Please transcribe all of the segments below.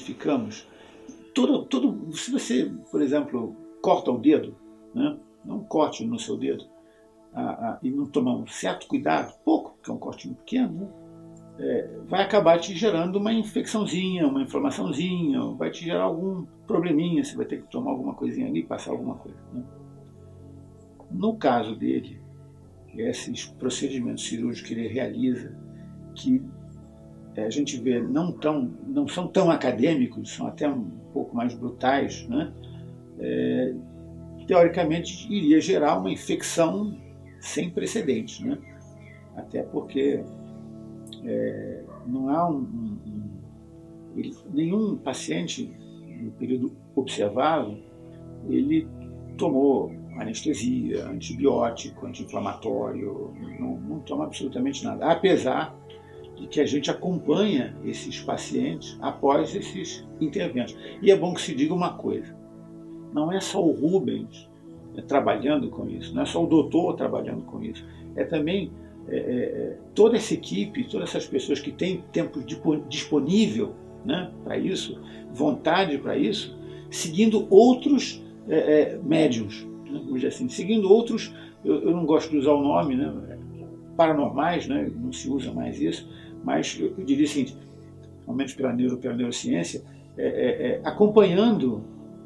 identificamos, todo, todo, se você, por exemplo, corta o dedo, né? não corte no seu dedo, a, e não tomar um certo cuidado, pouco, porque é um cortinho pequeno, né? é, vai acabar te gerando uma infecçãozinha, uma inflamaçãozinha, vai te gerar algum probleminha, você vai ter que tomar alguma coisinha ali, passar alguma coisa. Né? No caso dele, esses procedimentos cirúrgicos que ele realiza, que é, a gente vê não, tão, não são tão acadêmicos, são até um pouco mais brutais, né? É, teoricamente iria gerar uma infecção sem precedentes, né? até porque é, não há um, um, um ele, nenhum paciente no período observado ele tomou anestesia, antibiótico, anti-inflamatório, não, não toma absolutamente nada, apesar de que a gente acompanha esses pacientes após esses interventos. E é bom que se diga uma coisa: não é só o Rubens é, trabalhando com isso, não é só o doutor trabalhando com isso, é também é, é, é toda essa equipe, todas essas pessoas que têm tempo disponível né, para isso, vontade para isso, seguindo outros é, é, médiums, né, vamos dizer assim, seguindo outros, eu, eu, não gosto de usar o nome, né, paranormais, né, não se usa mais isso, mas eu, eu diria o seguinte, ao menos pela, neuro, pela neurociência, acompanhando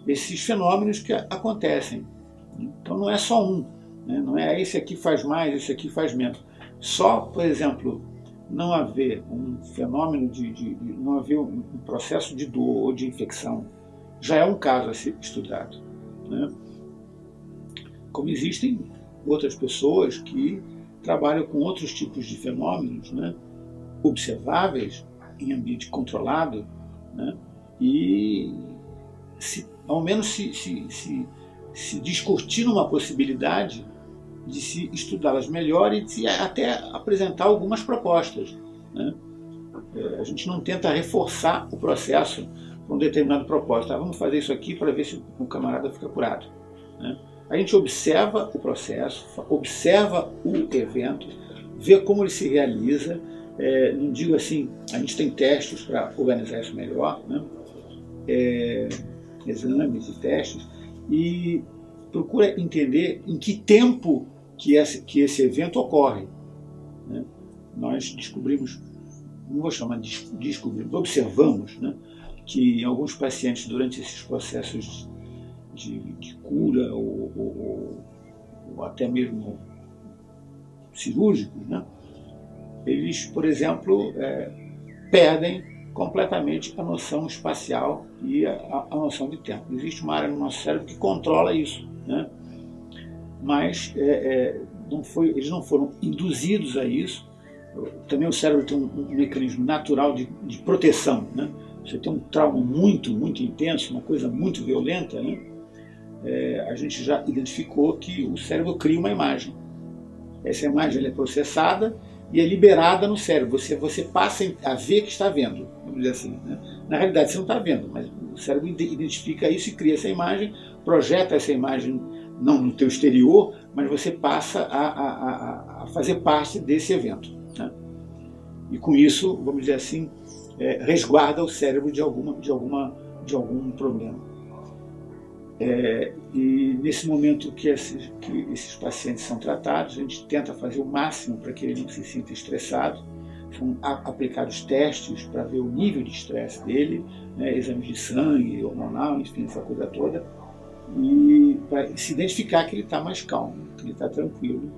esses fenômenos que acontecem. Então não é só um, né? não é esse aqui faz mais, esse aqui faz menos. Só, por exemplo, não haver um fenômeno de, de, de não haver um processo de dor ou de infecção já é um caso a ser estudado. Né? Como existem outras pessoas que trabalham com outros tipos de fenômenos né? Observáveis em ambiente controlado né? e se, ao menos se, se, se, se numa possibilidade de se estudá-las melhor e de até apresentar algumas propostas. Né? É, a gente não tenta reforçar o processo para um determinado propósito. Ah, vamos fazer isso aqui para ver se o camarada fica curado. Né? A gente observa o processo, observa o evento, vê como ele se realiza. É, não digo assim, a gente tem testes para organizar isso melhor. Né? É, exames e testes, e procura entender em que tempo que esse, que esse evento ocorre. Né? Nós descobrimos, não vou chamar de descobrimos, observamos né, que em alguns pacientes, durante esses processos de, de cura ou, ou, ou, até mesmo cirúrgicos, né, eles, por exemplo, é, perdem completamente a noção espacial e a, a, noção de tempo. Existe uma área no nosso cérebro que controla isso, né? mas é, é, não foi, eles não foram induzidos a isso. Também o cérebro tem um, um mecanismo natural de, de, proteção. Né? Você tem um trauma muito, muito intenso, uma coisa muito violenta, né? É, a gente já identificou que o cérebro cria uma imagem. Essa imagem é processada e é liberada no cérebro. Você, você passa a ver que está vendo, assim. Né? Na realidade, você não está vendo, mas o cérebro identifica isso e cria essa imagem, projeta essa imagem não no teu exterior, mas você passa a, a, a fazer parte desse evento. Né? E com isso, vamos dizer assim, é, resguarda o cérebro de, alguma, de, alguma, de algum problema. É, e nesse momento que esses, que esses pacientes são tratados, a gente tenta fazer o máximo para que ele não se sinta estressado. São aplicados testes para ver o nível de estresse dele, né, exames de sangue, hormonal, enfim, essa coisa toda, e para se identificar que ele está mais calmo, que ele está tranquilo.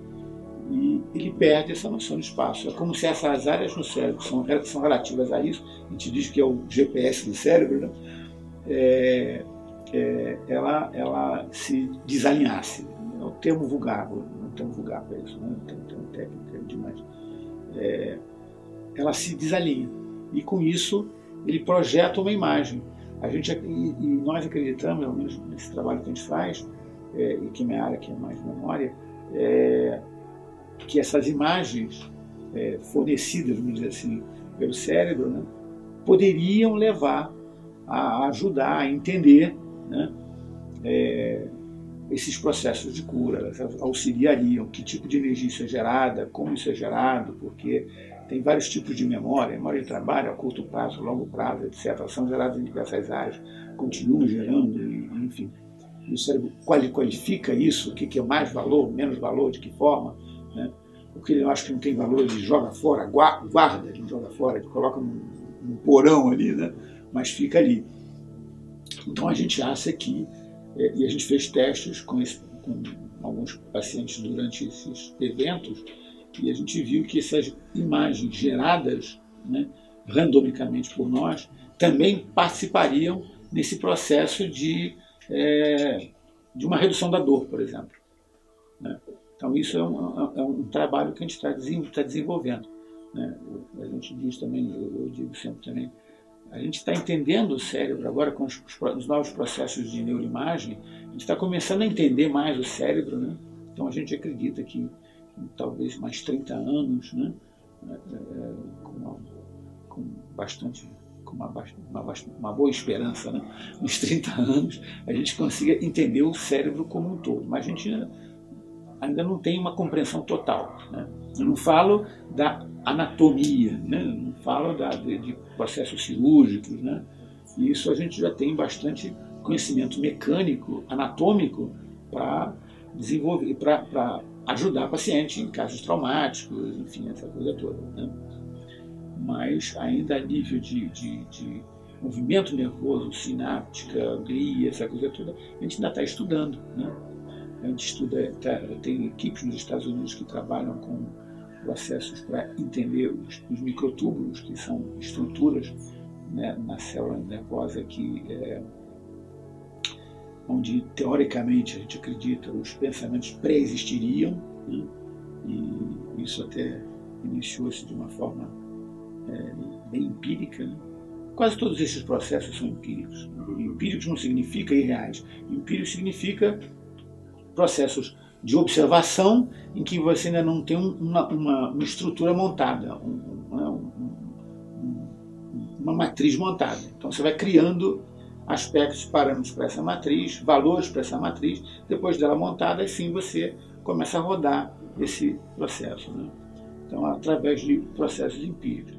E ele perde essa noção de espaço. É como se essas áreas no cérebro que são, são relativas a isso, a gente diz que é o GPS do cérebro, né? é, é, ela, ela se desalinhasse. É o termo vulgar, não termo vulgar para isso, né? tem um técnico demais. É, ela se desalinha. E com isso ele projeta uma imagem. A gente, e nós acreditamos, pelo menos nesse trabalho que a gente faz, é, e que é minha área que é mais memória, é, que essas imagens é, fornecidas, vamos dizer assim, pelo cérebro, né, poderiam levar a ajudar a entender né, é, esses processos de cura, auxiliariam que tipo de energia isso é gerada, como isso é gerado, porque tem vários tipos de memória, memória de trabalho a curto prazo, longo prazo, etc. São geradas em diversas áreas, continuam gerando, enfim. O cérebro qualifica isso, o que é mais valor, menos valor, de que forma. Né? O que ele acha que não tem valor, ele joga fora, guarda, ele joga fora, ele coloca num, num porão ali, né? mas fica ali. Então a gente acha que, é, e a gente fez testes com, esse, com alguns pacientes durante esses eventos, e a gente viu que essas imagens geradas né, randomicamente por nós também participariam nesse processo de, é, de uma redução da dor, por exemplo. Né? Então, isso é um, é um, trabalho que a gente está tá desenvolvendo. Né? A gente diz também, eu, digo sempre também, a gente está entendendo o cérebro agora com os, os, novos processos de neuroimagem, a gente está começando a entender mais o cérebro, né? Então a gente acredita que talvez mais 30 anos, né? É, é, com, uma, com bastante com uma, uma, uma, boa esperança, né? uns 30 anos, a gente consiga entender o cérebro como um todo. Mas a gente ainda não tem uma compreensão total. Né? Eu não falo da anatomia, né? eu não falo da, de, de, processos cirúrgicos. Né? E isso a gente já tem bastante conhecimento mecânico, anatômico, para desenvolver, para ajudar o paciente em casos traumáticos, enfim, essa coisa toda. Né? Mas ainda a nível de, de, de movimento nervoso, sináptica, glia, essa coisa toda, a gente ainda está estudando. Né? A gente estuda, tá, tem equipes nos Estados Unidos que trabalham com processos para entender os, os, microtúbulos, que são estruturas né, na célula nervosa que é, onde teoricamente a gente acredita os pensamentos pré-existiriam, né? e isso até iniciou-se de uma forma é, bem empírica. Né? Quase todos esses processos são empíricos. Empíricos não significa irreais. Empírico significa processos de observação em que você ainda não tem uma, uma, uma estrutura montada, né? um, um, uma matriz montada. Então você vai criando aspectos, parâmetros para essa matriz, valores para essa matriz. Depois dela montada, assim você começa a rodar esse processo. Né? Então, através de processos empíricos.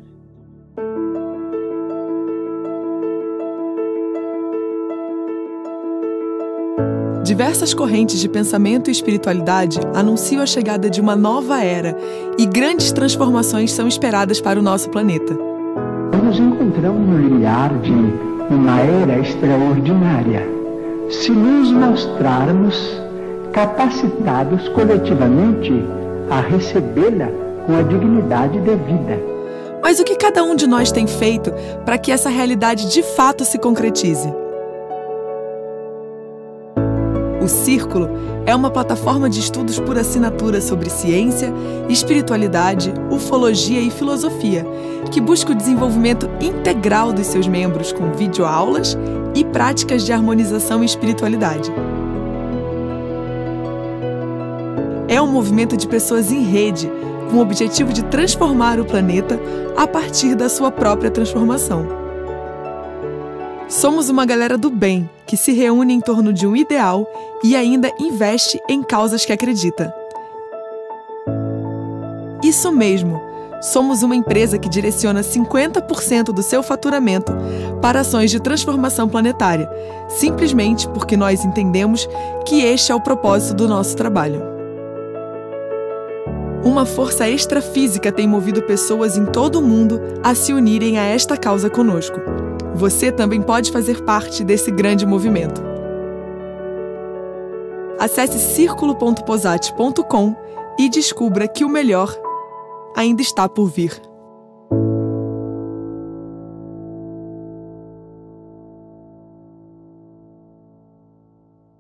Diversas correntes de pensamento e espiritualidade anunciam a chegada de uma nova era e grandes transformações são esperadas para o nosso planeta. Nos encontramos no limiar de uma era extraordinária, se nos mostrarmos capacitados coletivamente a recebê-la com a dignidade devida. Mas o que cada um de nós tem feito para que essa realidade de fato se concretize? O Círculo é uma plataforma de estudos por assinatura sobre ciência, espiritualidade, ufologia e filosofia, que busca o desenvolvimento integral dos seus membros com videoaulas e práticas de harmonização e espiritualidade. É um movimento de pessoas em rede, com o objetivo de transformar o planeta a partir da sua própria transformação. Somos uma galera do bem que se reúne em torno de um ideal e ainda investe em causas que acredita. Isso mesmo! Somos uma empresa que direciona 50% do seu faturamento para ações de transformação planetária, simplesmente porque nós entendemos que este é o propósito do nosso trabalho. Uma força extrafísica tem movido pessoas em todo o mundo a se unirem a esta causa conosco. Você também pode fazer parte desse grande movimento. Acesse círculo.posate.com e descubra que o melhor ainda está por vir.